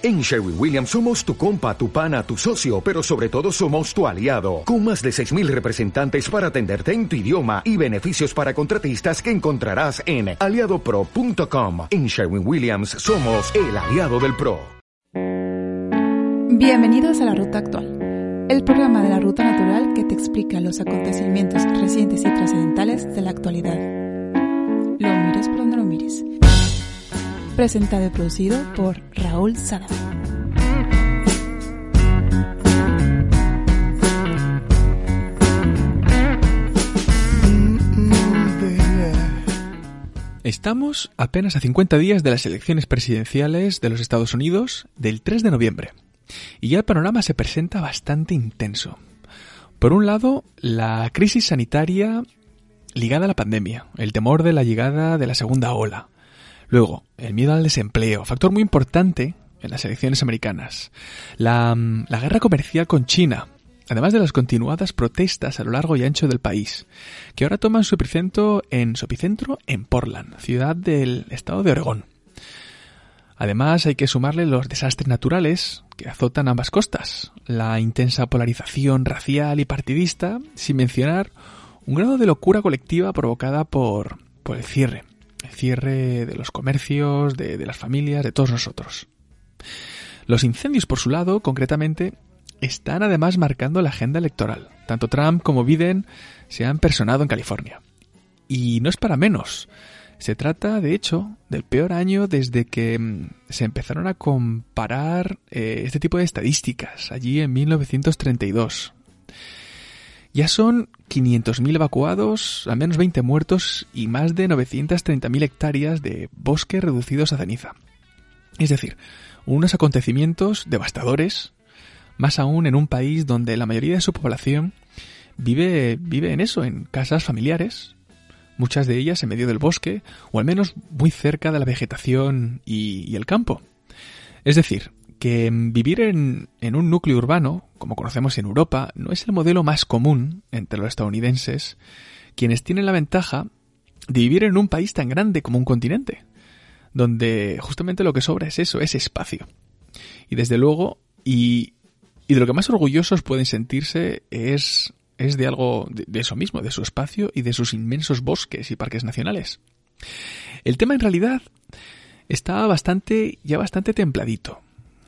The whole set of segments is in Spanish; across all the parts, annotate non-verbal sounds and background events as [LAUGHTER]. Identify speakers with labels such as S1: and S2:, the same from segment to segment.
S1: En Sherwin Williams somos tu compa, tu pana, tu socio, pero sobre todo somos tu aliado, con más de 6.000 representantes para atenderte en tu idioma y beneficios para contratistas que encontrarás en aliadopro.com. En Sherwin Williams somos el aliado del PRO.
S2: Bienvenidos a La Ruta Actual, el programa de la Ruta Natural que te explica los acontecimientos recientes y trascendentales de la actualidad. Presentado y producido por Raúl Sada.
S3: Estamos apenas a 50 días de las elecciones presidenciales de los Estados Unidos del 3 de noviembre. Y ya el panorama se presenta bastante intenso. Por un lado, la crisis sanitaria ligada a la pandemia, el temor de la llegada de la segunda ola, Luego, el miedo al desempleo, factor muy importante en las elecciones americanas. La, mm, la, guerra comercial con China, además de las continuadas protestas a lo largo y ancho del país, que ahora toman su epicentro en, su epicentro en Portland, ciudad del estado de Oregón. Además, hay que sumarle los desastres naturales que azotan ambas costas, la intensa polarización racial y partidista, sin mencionar un grado de locura colectiva provocada por, por el cierre el cierre de los comercios, de, las familias, de todos nosotros. Los incendios, por su lado, concretamente, están además marcando la agenda electoral. Tanto Trump como Biden se han personado en California. Y no es para menos. Se trata, de hecho, del peor año desde que mm, se empezaron a comparar eh, este tipo de estadísticas, allí en 1932. Ya son 500.000 evacuados, al menos 20 muertos y más de 930.000 hectáreas de bosque reducidos a ceniza. Es decir, unos acontecimientos devastadores, más aún en un país donde la mayoría de su población vive, vive en eso, en casas familiares, muchas de ellas en medio del bosque o al menos muy cerca de la vegetación y, y el campo. Es decir, que vivir en, un núcleo urbano, como conocemos en Europa, no es el modelo más común entre los estadounidenses, quienes tienen la ventaja de vivir en un país tan grande como un continente, donde justamente lo que sobra es eso, es espacio. Y desde luego, y, y de lo que más orgullosos pueden sentirse es, es de algo, de, de eso mismo, de su espacio y de sus inmensos bosques y parques nacionales. El tema en realidad está bastante, ya bastante templadito.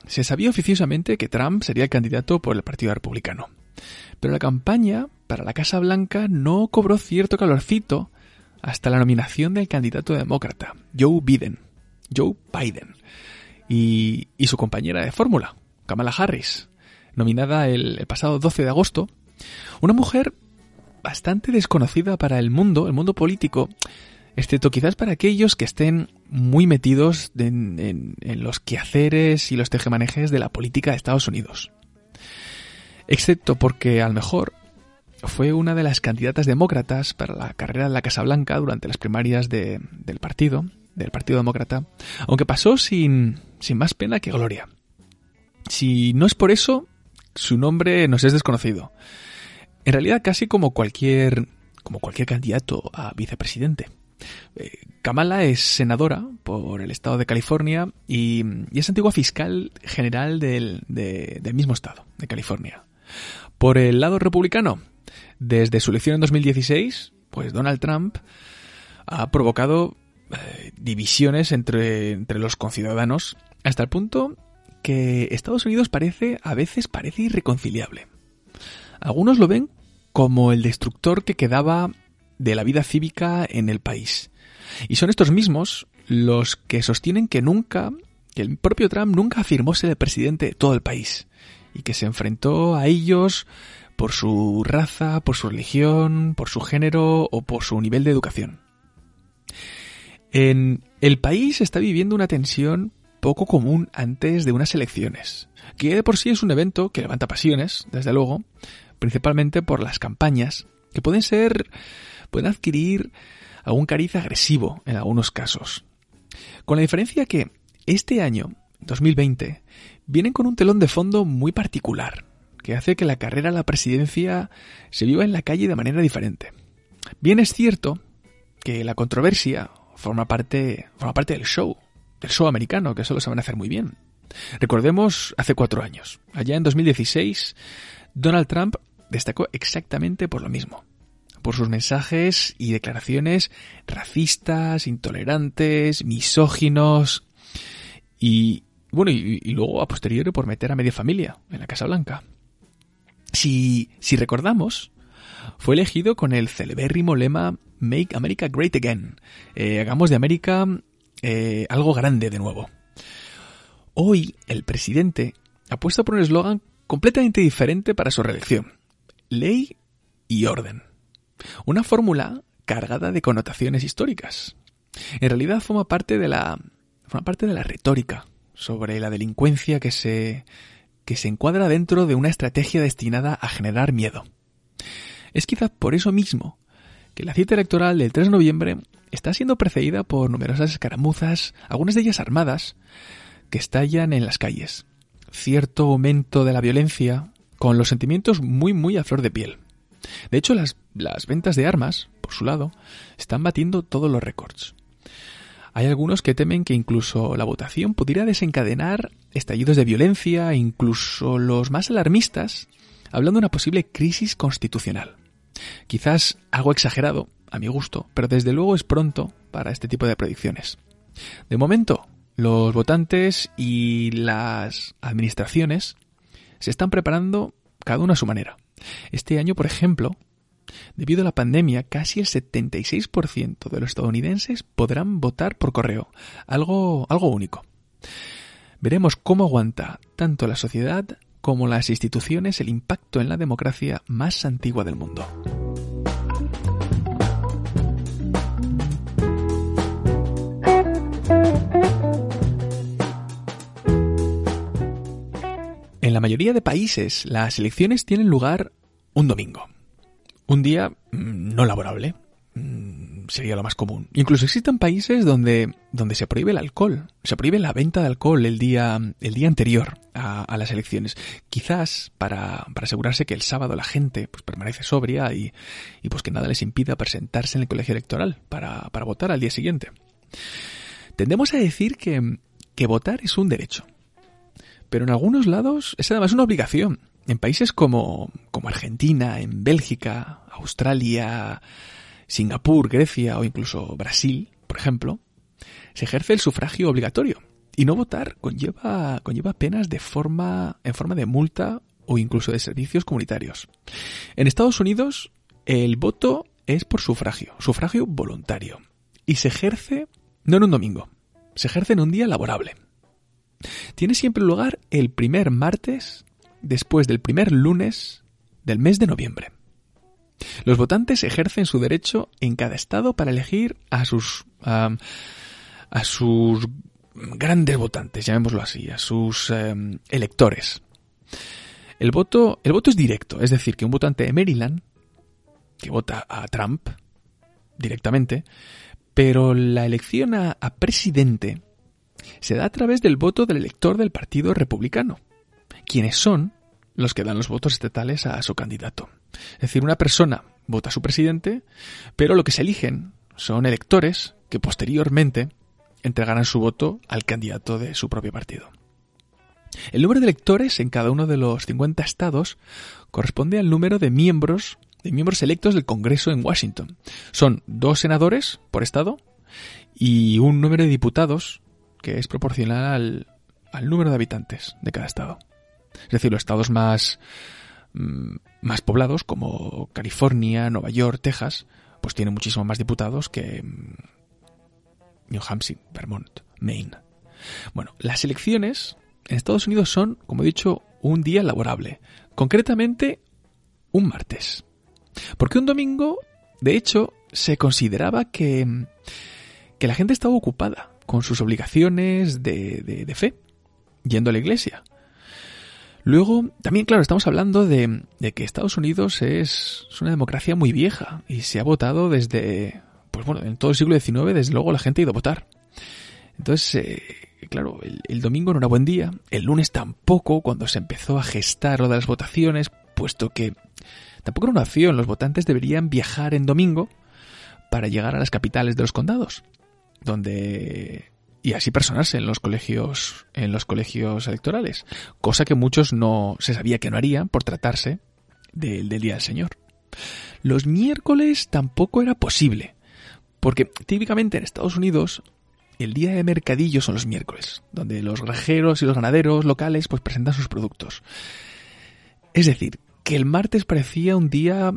S3: Se sabía oficiosamente que Trump sería el candidato por el Partido Republicano. Pero la campaña para la Casa Blanca no cobró cierto calorcito hasta la nominación del candidato demócrata, Joe Biden. Joe Biden. Y, su compañera de fórmula, Kamala Harris, nominada el, pasado 12 de agosto. Una mujer bastante desconocida para el mundo, el mundo político, excepto quizás para aquellos que estén muy metidos en, los quehaceres y los tejemanejes de la política de Estados Unidos. Excepto porque a lo mejor fue una de las candidatas demócratas para la carrera de la Casa Blanca durante las primarias del partido, del Partido Demócrata, aunque pasó sin, sin más pena que gloria. Si no es por eso, su nombre nos es desconocido. En realidad casi como cualquier, como cualquier candidato a vicepresidente. Eh, Kamala es senadora por el estado de California y, es antigua fiscal general del, mismo estado, de California. Por el lado republicano, desde su elección en 2016, pues Donald Trump ha provocado eh, divisiones entre, entre los conciudadanos hasta el punto que Estados Unidos parece, a veces parece irreconciliable. Algunos lo ven como el destructor que quedaba de la vida cívica en el país. Y son estos mismos los que sostienen que nunca, que el propio Trump nunca afirmó ser el presidente de todo el país y que se enfrentó a ellos por su raza, por su religión, por su género o por su nivel de educación. En el país está viviendo una tensión poco común antes de unas elecciones, que de por sí es un evento que levanta pasiones, desde luego, principalmente por las campañas, que pueden ser pueden adquirir algún cariz agresivo en algunos casos. Con la diferencia que este año, 2020, vienen con un telón de fondo muy particular, que hace que la carrera a la presidencia se viva en la calle de manera diferente. Bien es cierto que la controversia forma parte, forma parte del show, del show americano, que eso lo saben hacer muy bien. Recordemos hace cuatro años. Allá en 2016, Donald Trump destacó exactamente por lo mismo. Por sus mensajes y declaraciones racistas, intolerantes, misóginos y, bueno, y, luego a posteriori por meter a media familia en la Casa Blanca. Si, si recordamos, fue elegido con el celebérrimo lema Make America Great Again. Eh, hagamos de América eh, algo grande de nuevo. Hoy el presidente ha puesto por un eslogan completamente diferente para su reelección. Ley y orden. Una fórmula cargada de connotaciones históricas. En realidad forma parte de la, forma parte de la retórica sobre la delincuencia que se, que se encuadra dentro de una estrategia destinada a generar miedo. Es quizás por eso mismo que la cita electoral del 3 de noviembre está siendo precedida por numerosas escaramuzas, algunas de ellas armadas, que estallan en las calles. Cierto aumento de la violencia, con los sentimientos muy muy a flor de piel. De hecho, las, ventas de armas, por su lado, están batiendo todos los récords. Hay algunos que temen que incluso la votación pudiera desencadenar estallidos de violencia, incluso los más alarmistas, hablando de una posible crisis constitucional. Quizás algo exagerado, a mi gusto, pero desde luego es pronto para este tipo de predicciones. De momento, los votantes y las administraciones se están preparando cada uno a su manera. Este año, por ejemplo, debido a la pandemia, casi el 76% de los estadounidenses podrán votar por correo, algo, algo único. Veremos cómo aguanta tanto la sociedad como las instituciones el impacto en la democracia más antigua del mundo. En la mayoría de países, las elecciones tienen lugar un domingo. Un día mm, no laborable. Mm, sería lo más común. Incluso existen países donde, donde se prohíbe el alcohol. Se prohíbe la venta de alcohol el día, el día anterior a, las elecciones. Quizás para, para, asegurarse que el sábado la gente pues, permanece sobria y, y, pues que nada les impida presentarse en el colegio electoral para, para votar al día siguiente. Tendemos a decir que, que votar es un derecho. Pero en algunos lados es además una obligación. En países como, como Argentina, en Bélgica, Australia, Singapur, Grecia o incluso Brasil, por ejemplo, se ejerce el sufragio obligatorio. Y no votar conlleva, conlleva penas de forma, en forma de multa o incluso de servicios comunitarios. En Estados Unidos, el voto es por sufragio, sufragio voluntario. Y se ejerce no en un domingo, se ejerce en un día laborable. Tiene siempre lugar el primer martes después del primer lunes del mes de noviembre. Los votantes ejercen su derecho en cada estado para elegir a sus a sus grandes votantes, llamémoslo así, a sus em, electores. El voto, el voto es directo, es decir, que un votante de Maryland que vota a Trump directamente, pero la elección a presidente se da a través del voto del elector del Partido Republicano, quienes son los que dan los votos estatales a su candidato. Es decir, una persona vota a su presidente, pero lo que se eligen son electores que posteriormente entregarán su voto al candidato de su propio partido. El número de electores en cada uno de los 50 estados corresponde al número de miembros de miembros electos del Congreso en Washington. Son dos senadores por estado y un número de diputados que es proporcional al, número de habitantes de cada estado. Es decir, los estados más, mm, más poblados, como California, Nueva York, Texas, pues tienen muchísimo más diputados que mm, New Hampshire, Vermont, Maine. Bueno, las elecciones en Estados Unidos son, como he dicho, un día laborable. Concretamente, un martes. Porque un domingo, de hecho, se consideraba que, mm, que la gente estaba ocupada con sus obligaciones de, fe, yendo a la iglesia. Luego, también, claro, estamos hablando de, que Estados Unidos es, una democracia muy vieja y se ha votado desde, pues bueno, en todo el siglo XIX, desde luego la gente ha ido a votar. Entonces, eh, claro, el, el, domingo no era buen día, el lunes tampoco, cuando se empezó a gestar lo de las votaciones, puesto que tampoco era una opción, los votantes deberían viajar en domingo para llegar a las capitales de los condados donde y así personarse en los colegios en los colegios electorales, cosa que muchos no se sabía que no harían por tratarse del, Día del Señor. Los miércoles tampoco era posible, porque típicamente en Estados Unidos el día de mercadillo son los miércoles, donde los granjeros y los ganaderos locales pues presentan sus productos. Es decir, que el martes parecía un día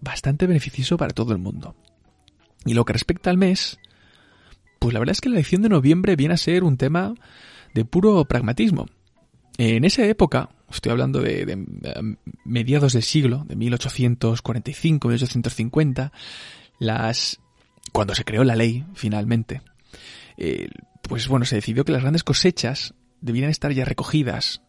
S3: bastante beneficioso para todo el mundo. Y lo que respecta al mes, pues la verdad es que la elección de noviembre viene a ser un tema de puro pragmatismo. En esa época, estoy hablando de, de mediados del siglo, de 1845, 1850, las cuando se creó la ley finalmente, eh, pues bueno, se decidió que las grandes cosechas debieran estar ya recogidas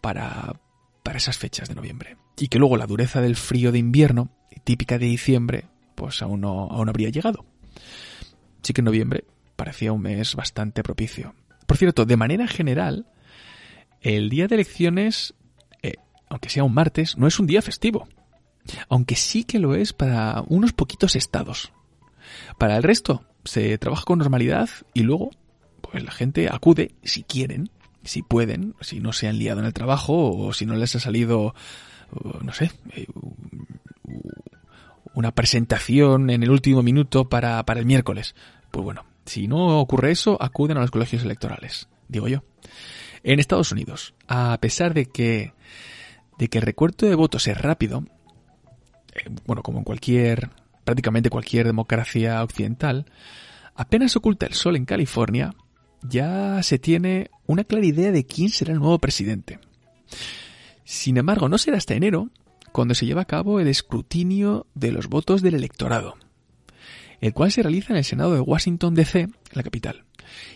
S3: para, para esas fechas de noviembre. Y que luego la dureza del frío de invierno, típica de diciembre, pues aún no, aún habría llegado. Sí que en noviembre parecía un mes bastante propicio. Por cierto, de manera general, el día de elecciones, eh, aunque sea un martes, no es un día festivo. Aunque sí que lo es para unos poquitos estados. Para el resto, se trabaja con normalidad y luego pues la gente acude si quieren, si pueden, si no se han liado en el trabajo o si no les ha salido, no sé, eh, una presentación en el último minuto para, para el miércoles. Pues bueno, si no ocurre eso, acuden a los colegios electorales, digo yo. En Estados Unidos, a pesar de que, de que el recuento de votos es rápido, eh, bueno, como en cualquier prácticamente cualquier democracia occidental, apenas oculta el sol en California, ya se tiene una clara idea de quién será el nuevo presidente. Sin embargo, no será hasta enero cuando se lleva a cabo el escrutinio de los votos del electorado, el cual se realiza en el Senado de Washington, D.C., la capital.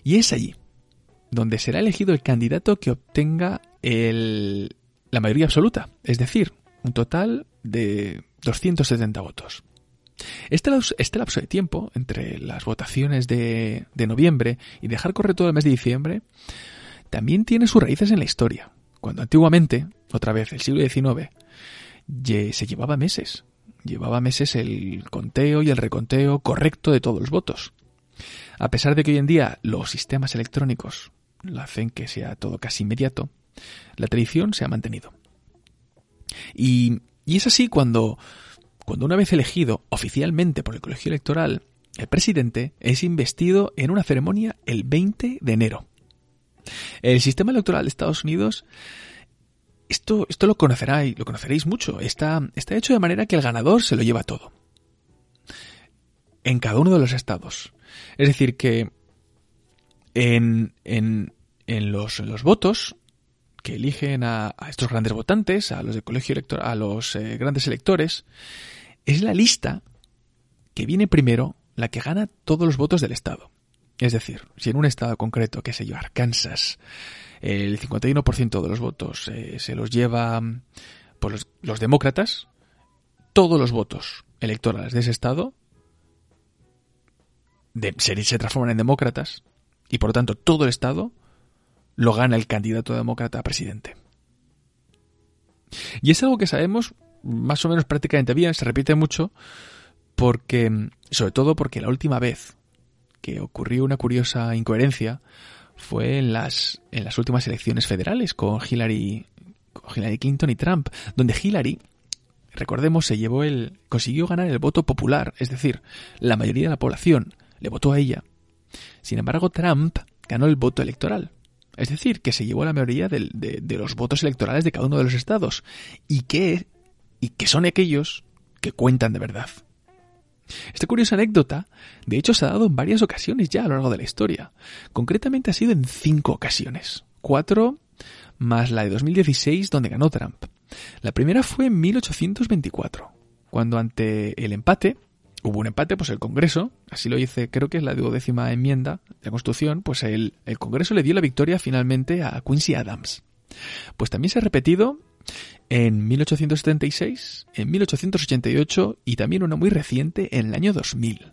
S3: Y es allí donde será elegido el candidato que obtenga la mayoría absoluta, es decir, un total de 270 votos. Este, este, lapso de tiempo, entre las votaciones de, noviembre y dejar correr todo el mes de diciembre, también tiene sus raíces en la historia. Cuando antiguamente, otra vez el siglo XIX, se llevaba meses. Llevaba meses el conteo y el reconteo correcto de todos los votos. A pesar de que hoy en día los sistemas electrónicos hacen que sea todo casi inmediato, la tradición se ha mantenido. Y, y es así cuando cuando una vez elegido oficialmente por el colegio electoral, el presidente es investido en una ceremonia el 20 de enero. El sistema electoral de Estados Unidos, esto, esto lo conoceráis, lo conoceréis mucho, está, está hecho de manera que el ganador se lo lleva todo. En cada uno de los estados. Es decir, que en, en, en, los, los votos que eligen a, estos grandes votantes, a los del colegio electoral, a los eh, grandes electores, es la lista que viene primero la que gana todos los votos del Estado. Es decir, si en un estado concreto, qué sé yo, Arkansas, el 51% de los votos eh, se los lleva por pues, los, demócratas, todos los votos electorales de ese estado se, se, transforman en demócratas y por lo tanto todo el estado lo gana el candidato demócrata a presidente. Y es algo que sabemos más o menos prácticamente bien, se repite mucho, porque, sobre todo porque la última vez que ocurrió una curiosa incoherencia fue en las, en las últimas elecciones federales con Hillary, con Hillary Clinton y Trump, donde Hillary, recordemos, se llevó el, consiguió ganar el voto popular, es decir, la mayoría de la población le votó a ella. Sin embargo, Trump ganó el voto electoral. Es decir, que se llevó la mayoría de, de, los votos electorales de cada uno de los estados. Y y que son aquellos que cuentan de verdad. Esta curiosa anécdota, de hecho, se ha dado en varias ocasiones ya a lo largo de la historia. Concretamente ha sido en cinco ocasiones. Cuatro más la de 2016 donde ganó Trump. La primera fue en 1824, cuando ante el empate, hubo un empate, pues el Congreso, así lo dice, creo que es la duodécima enmienda de la Constitución, pues el, el Congreso le dio la victoria finalmente a Quincy Adams. Pues también se ha repetido en 1876, en 1888 y también una muy reciente en el año 2000.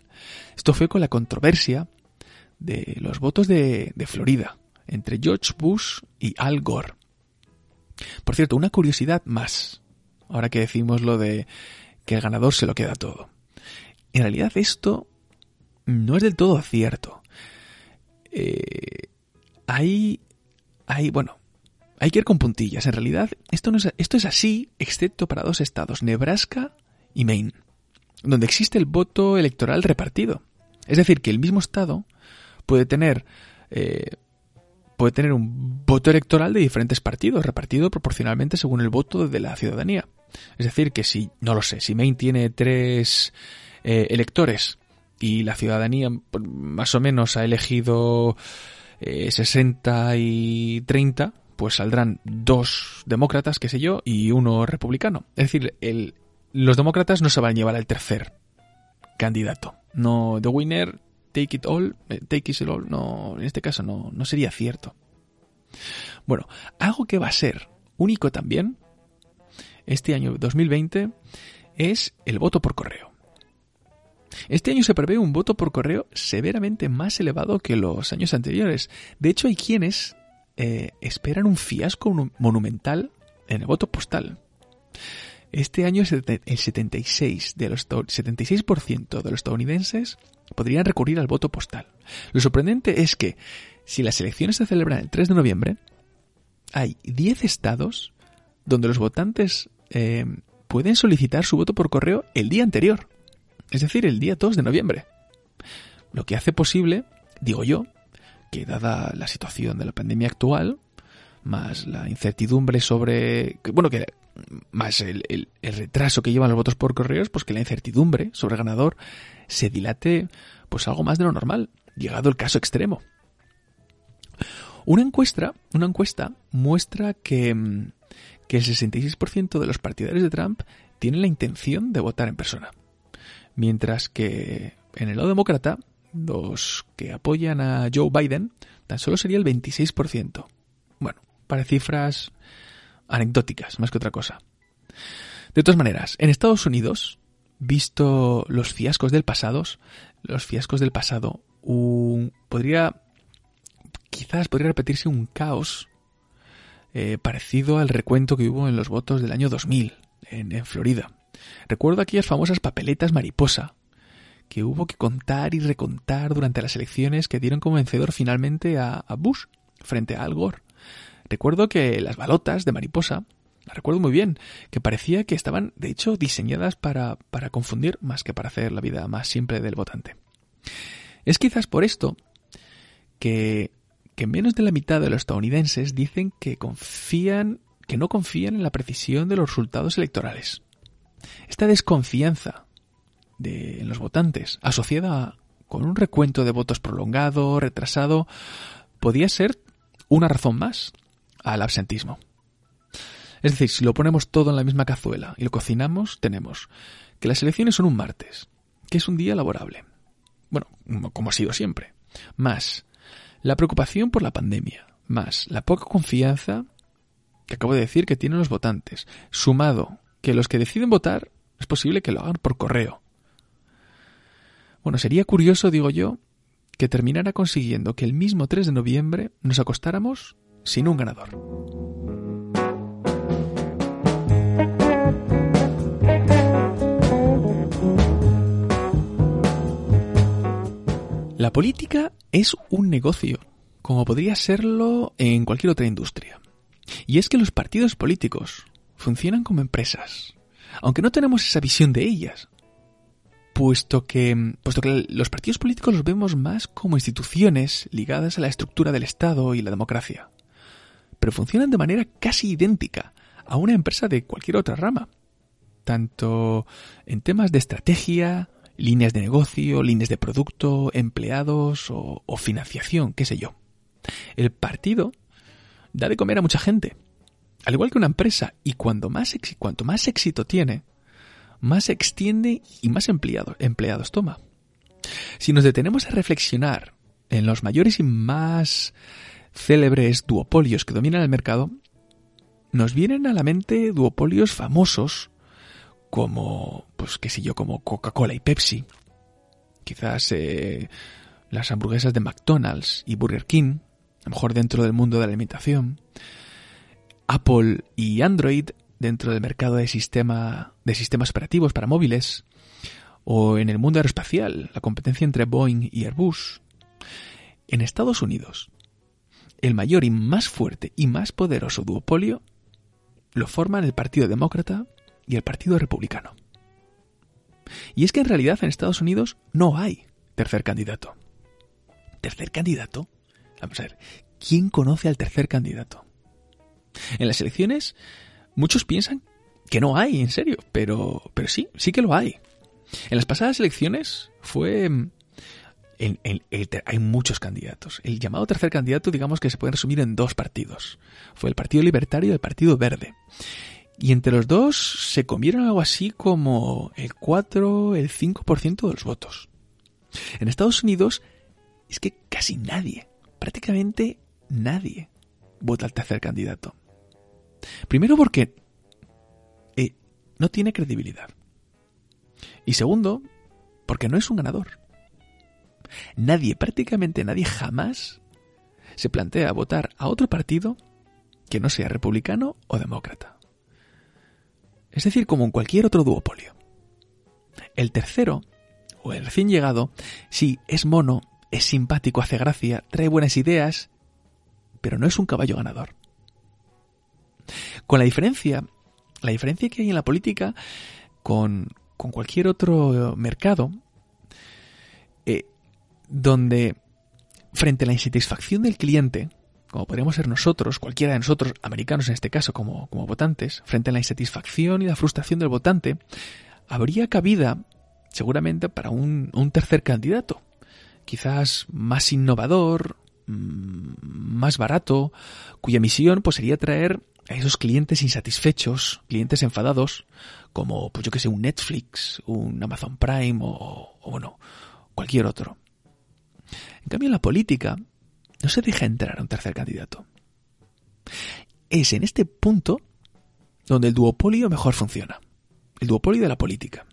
S3: Esto fue con la controversia de los votos de, Florida entre George Bush y Al Gore. Por cierto, una curiosidad más, ahora que decimos lo de que el ganador se lo queda todo. En realidad esto no es del todo cierto. eh, hay, hay, bueno, hay que ir con puntillas. En realidad, esto, no es, esto es así, excepto para dos estados, Nebraska y Maine, donde existe el voto electoral repartido. Es decir, que el mismo estado puede tener, eh, puede tener un voto electoral de diferentes partidos, repartido proporcionalmente según el voto de la ciudadanía. Es decir, que si, no lo sé, si Maine tiene tres eh, electores y la ciudadanía pues, más o menos ha elegido 60 eh, y 30, pues saldrán dos demócratas, qué sé yo, y uno republicano. Es decir, el, los demócratas no se van a llevar al tercer candidato. No, the winner, take it all, eh, take it all, no, en este caso no, no sería cierto. Bueno, algo que va a ser único también, este año 2020, es el voto por correo. Este año se prevé un voto por correo severamente más elevado que los años anteriores. De hecho, hay quienes eh, esperan un fiasco monumental en el voto postal. Este año el 76 de los 76% de los estadounidenses podrían recurrir al voto postal. Lo sorprendente es que si las elecciones se celebran el 3 de noviembre, hay 10 estados donde los votantes eh, pueden solicitar su voto por correo el día anterior es decir, el día 2 de noviembre. Lo que hace posible, digo yo, que dada la situación de la pandemia actual, más la incertidumbre sobre, bueno, que más el, retraso que llevan los votos por correos, pues que la incertidumbre sobre el ganador se dilate pues algo más de lo normal, llegado el caso extremo. Una encuesta, una encuesta muestra que, que el 66% de los partidarios de Trump tienen la intención de votar en persona. Mientras que en el lado demócrata, los que apoyan a Joe Biden, tan solo sería el 26%. Bueno, para cifras anecdóticas, más que otra cosa. De todas maneras, en Estados Unidos, visto los fiascos del pasado, los fiascos del pasado, podría, quizás podría repetirse un caos eh, parecido al recuento que hubo en los votos del año 2000 en Florida. Recuerdo aquellas famosas papeletas mariposa que hubo que contar y recontar durante las elecciones que dieron como vencedor finalmente a, Bush frente a Al Gore. Recuerdo que las balotas de mariposa, las recuerdo muy bien, que parecía que estaban de hecho diseñadas para, para confundir más que para hacer la vida más simple del votante. Es quizás por esto que, que menos de la mitad de los estadounidenses dicen que confían, que no confían en la precisión de los resultados electorales. Esta desconfianza de, los votantes, asociada con un recuento de votos prolongado, retrasado, podía ser una razón más al absentismo. Es decir, si lo ponemos todo en la misma cazuela y lo cocinamos, tenemos que las elecciones son un martes, que es un día laborable. Bueno, como ha sido siempre. Más la preocupación por la pandemia, más la poca confianza que acabo de decir que tienen los votantes, sumado que los que deciden votar es posible que lo hagan por correo. Bueno, sería curioso, digo yo, que terminara consiguiendo que el mismo 3 de noviembre nos acostáramos sin un ganador. La política es un negocio, como podría serlo en cualquier otra industria. Y es que los partidos políticos funcionan como empresas, aunque no tenemos esa visión de ellas, puesto que, puesto que los partidos políticos los vemos más como instituciones ligadas a la estructura del Estado y la democracia, pero funcionan de manera casi idéntica a una empresa de cualquier otra rama, tanto en temas de estrategia, líneas de negocio, líneas de producto, empleados o, financiación, qué sé yo. El partido da de comer a mucha gente, al igual que una empresa, y cuanto más, cuanto más éxito tiene, más se extiende y más empleados toma. Si nos detenemos a reflexionar en los mayores y más célebres duopolios que dominan el mercado, nos vienen a la mente duopolios famosos como, pues qué sé yo, como Coca-Cola y Pepsi, quizás eh, las hamburguesas de McDonald's y Burger King, a lo mejor dentro del mundo de la alimentación, Apple y Android dentro del mercado de, sistema, de sistemas operativos para móviles, o en el mundo aeroespacial, la competencia entre Boeing y Airbus. en Estados Unidos, el mayor y más fuerte y más poderoso duopolio lo forman el Partido Demócrata y el Partido Republicano. Y es que en realidad en Estados Unidos no hay tercer candidato. ¿Tercer candidato? Vamos a ver, ¿quién conoce al tercer candidato? En las elecciones muchos piensan que no hay, en serio, pero, pero sí, sí que lo hay. En las pasadas elecciones fue... Mm, hay muchos candidatos. El llamado tercer candidato, digamos que se puede resumir en dos partidos. Fue el Partido Libertario y el Partido Verde. Y entre los dos se comieron algo así como el 4, el 5% de los votos. En Estados Unidos es que casi nadie, prácticamente nadie, vota al tercer candidato. Primero porque eh, no tiene credibilidad. Y segundo, porque no es un ganador. Nadie, prácticamente nadie jamás se plantea votar a otro partido que no sea republicano o demócrata. Es decir, como en cualquier otro duopolio. El tercero, o el recién llegado, sí, es mono, es simpático, hace gracia, trae buenas ideas, pero no es un caballo ganador. Con la diferencia, la diferencia que hay en la política con, con cualquier otro mercado, eh, donde frente a la insatisfacción del cliente, como podríamos ser nosotros, cualquiera de nosotros, americanos en este caso, como, como votantes, frente a la insatisfacción y la frustración del votante, habría cabida seguramente para un, un tercer candidato, quizás más innovador, mm, más barato, cuya misión pues sería traer a esos clientes insatisfechos, clientes enfadados, como pues yo que sé, un Netflix, un Amazon Prime o, o bueno, cualquier otro. En cambio, en la política no se deja entrar a un tercer candidato. Es en este punto donde el duopolio mejor funciona. El duopolio de la política.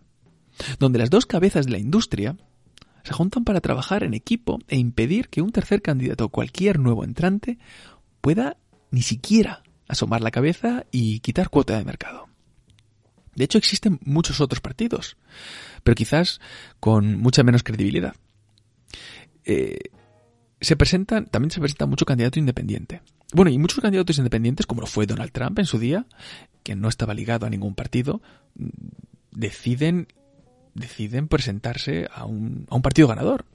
S3: Donde las dos cabezas de la industria se juntan para trabajar en equipo e impedir que un tercer candidato o cualquier nuevo entrante pueda ni siquiera asomar la cabeza y quitar cuota de mercado. De hecho, existen muchos otros partidos, pero quizás con mucha menos credibilidad. Eh, se presentan, también se presenta mucho candidato independiente. Bueno, y muchos candidatos independientes, como lo fue Donald Trump en su día, que no estaba ligado a ningún partido, deciden, deciden presentarse a un, a un partido ganador.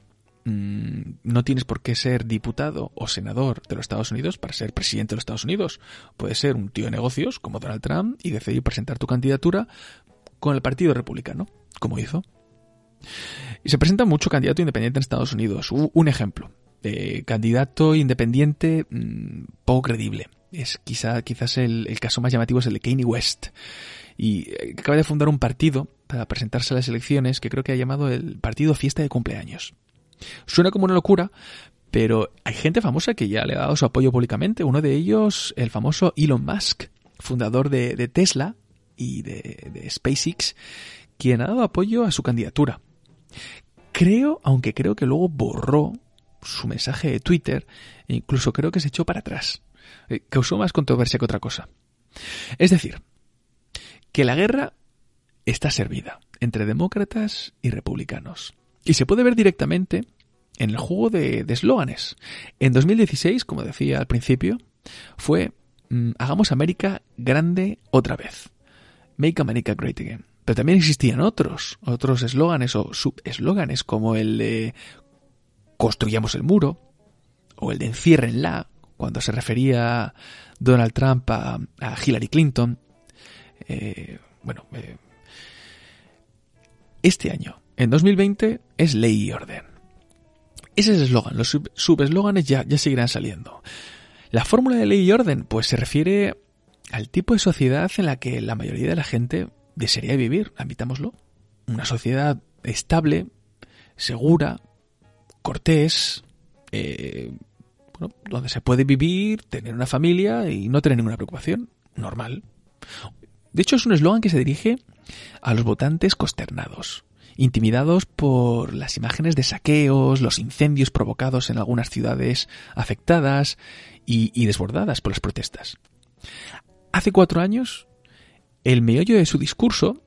S3: Mm, no tienes por qué ser diputado o senador de los Estados Unidos para ser presidente de los Estados Unidos. Puedes ser un tío de negocios como Donald Trump y decidir presentar tu candidatura con el Partido Republicano, como hizo. Y se presenta mucho candidato independiente en Estados Unidos. Un ejemplo candidato independiente mm, poco creíble. Es quizá, quizás el, caso más llamativo es el de Kanye West. Y eh, acaba de fundar un partido para presentarse a las elecciones que creo que ha llamado el Partido Fiesta de Cumpleaños. Suena como una locura, pero hay gente famosa que ya le ha dado su apoyo públicamente. Uno de ellos, el famoso Elon Musk, fundador de, Tesla y de, de SpaceX, quien ha dado apoyo a su candidatura. Creo, aunque creo que luego borró su mensaje de Twitter e incluso creo que se echó para atrás. Eh, causó más controversia que otra cosa. Es decir, que la guerra está servida entre demócratas y republicanos. Y se puede ver directamente en el juego de eslóganes. En 2016, como decía al principio, fue mm, Hagamos América grande otra vez. Make America Great Again. Pero también existían otros, otros eslóganes o subeslóganes como el de construyamos el muro, o el de enciérrenla, cuando se refería Donald Trump a, Hillary Clinton. Eh, bueno, eh, este año, en 2020, es ley y orden. Ese es el eslogan, los subeslóganes ya, ya seguirán saliendo. La fórmula de ley y orden, pues se refiere al tipo de sociedad en la que la mayoría de la gente desearía vivir, admitámoslo. Una sociedad estable, segura, cortés, eh, donde se puede vivir, tener una familia y no tener ninguna preocupación. Normal. De hecho, es un eslogan que se dirige a los votantes consternados, intimidados por las imágenes de saqueos, los incendios provocados en algunas ciudades afectadas y, desbordadas por las protestas. Hace cuatro años, el meollo de su discurso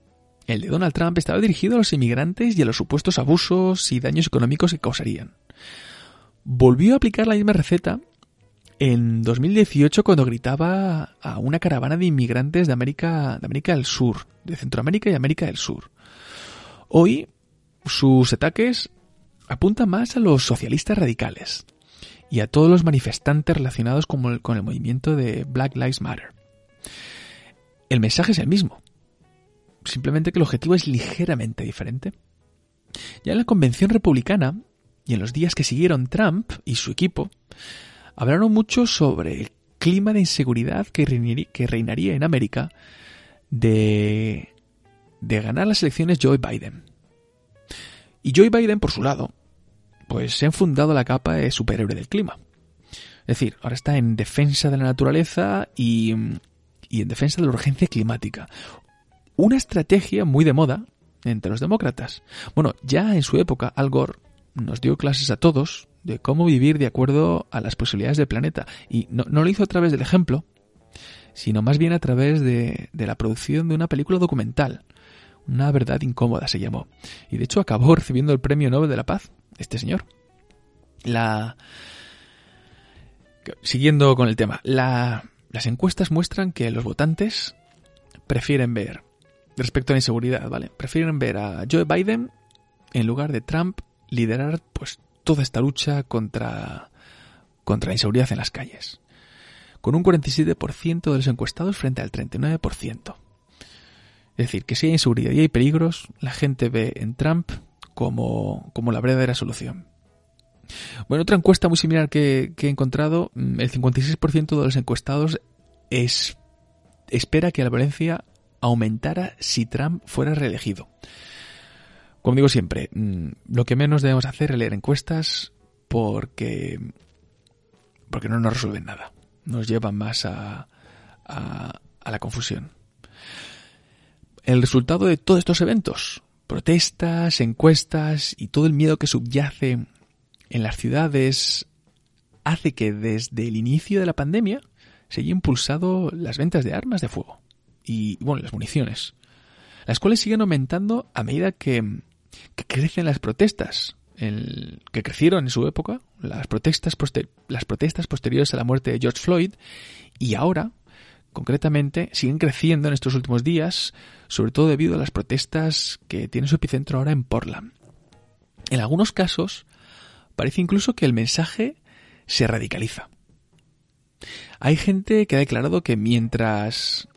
S3: el de Donald Trump estaba dirigido a los inmigrantes y a los supuestos abusos y daños económicos que causarían. volvió a aplicar la misma receta en 2018 cuando gritaba a una caravana de inmigrantes de América, de América del Sur, de Centroamérica y América del Sur. Hoy sus ataques apuntan más a los socialistas radicales y a todos los manifestantes relacionados con el, con el movimiento de Black Lives Matter. El mensaje es el mismo, simplemente que el objetivo es ligeramente diferente. Ya en la convención republicana y en los días que siguieron Trump y su equipo, hablaron mucho sobre el clima de inseguridad que reinaría, en América de, de ganar las elecciones Joe Biden. Y Joe Biden, por su lado, pues se ha fundado la capa de superhéroe del clima. Es decir, ahora está en defensa de la naturaleza y, y en defensa de la urgencia climática. Una estrategia muy de moda entre los demócratas. Bueno, ya en su época Al Gore nos dio clases a todos de cómo vivir de acuerdo a las posibilidades del planeta. Y no, lo hizo a través del ejemplo, sino más bien a través de, de la producción de una película documental. Una verdad incómoda se llamó. Y de hecho acabó [LAUGHS] recibiendo el Premio Nobel de la Paz, este señor. La... Siguiendo con el tema, la... las encuestas muestran que los votantes prefieren ver, respecto a la inseguridad, ¿vale? Prefieren ver a Joe Biden en lugar de Trump liderar pues toda esta lucha contra, contra la inseguridad en las calles, con un 47% de los encuestados frente al 39%. Es decir, que si hay inseguridad y hay peligros, la gente ve en Trump como, como la verdadera solución. Bueno, otra encuesta muy similar que, he encontrado, mm, el 56% de los encuestados es, espera que la violencia aumentara si Trump fuera reelegido. Como digo siempre, mm, lo que menos debemos hacer es leer encuestas porque, porque no nos resuelven nada. Nos llevan más a, a la confusión. El resultado de todos estos eventos, protestas, encuestas y todo el miedo que subyace en las ciudades hace que desde el inicio de la pandemia se haya impulsado las ventas de armas de fuego y, bueno, las municiones, las cuales siguen aumentando a medida que crecen las protestas, que crecieron en su época, las protestas, las protestas posteriores a la muerte de George Floyd, y ahora, concretamente, siguen creciendo en estos últimos días, sobre todo debido a las protestas que tienen su epicentro ahora en Portland. En algunos casos, parece incluso que el mensaje se radicaliza. Hay gente que ha declarado que mientras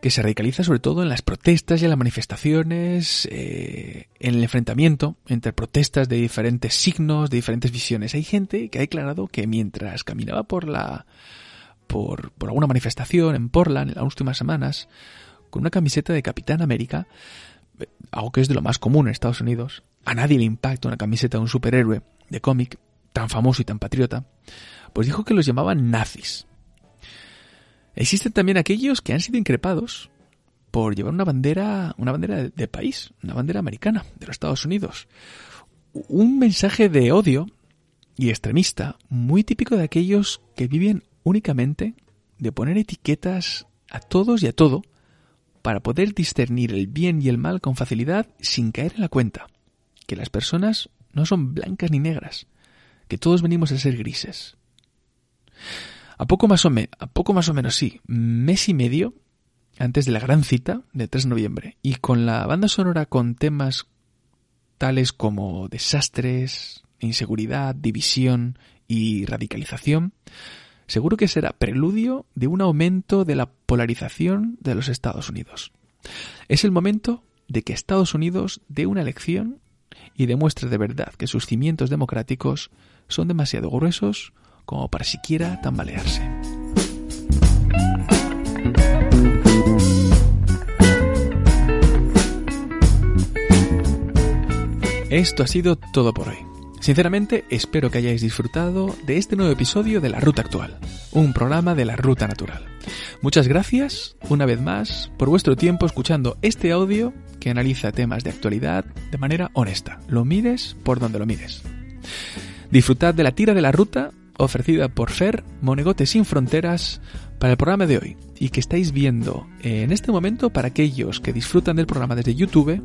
S3: que se radicaliza sobre todo en las protestas y en las manifestaciones, eh, en el enfrentamiento entre protestas de diferentes signos, de diferentes visiones. Hay gente que ha declarado que mientras caminaba por la por, por alguna manifestación en Portland en las últimas semanas, con una camiseta de Capitán América, eh, algo que es de lo más común en Estados Unidos, a nadie le impacta una camiseta de un superhéroe de cómic tan famoso y tan patriota, pues dijo que los llamaban nazis. Existen también aquellos que han sido increpados por llevar una bandera, una bandera de, país, una bandera americana, de los Estados Unidos. Un mensaje de odio y extremista muy típico de aquellos que viven únicamente de poner etiquetas a todos y a todo para poder discernir el bien y el mal con facilidad sin caer en la cuenta que las personas no son blancas ni negras, que todos venimos a ser grises. A poco más o, a poco más o menos, sí, mes y medio antes de la gran cita del 3 de noviembre y con la banda sonora con temas tales como desastres, inseguridad, división y radicalización, seguro que será preludio de un aumento de la polarización de los Estados Unidos. Es el momento de que Estados Unidos dé una elección y demuestre de verdad que sus cimientos democráticos son demasiado gruesos como para siquiera tambalearse. Esto ha sido todo por hoy. Sinceramente, espero que hayáis disfrutado de este nuevo episodio de La Ruta Actual, un programa de la Ruta Natural. Muchas gracias, una vez más, por vuestro tiempo escuchando este audio que analiza temas de actualidad de manera honesta. Lo mires por donde lo mires. Disfrutad de la tira de la ruta ofrecida por Fer, Monegote sin Fronteras, para el programa de hoy y que estáis viendo en este momento para aquellos que disfrutan del programa desde YouTube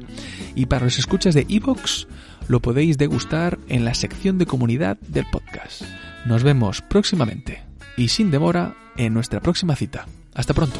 S3: y para los escuchas de Evox lo podéis degustar en la sección de comunidad del podcast. Nos vemos próximamente y sin demora en nuestra próxima cita. Hasta pronto.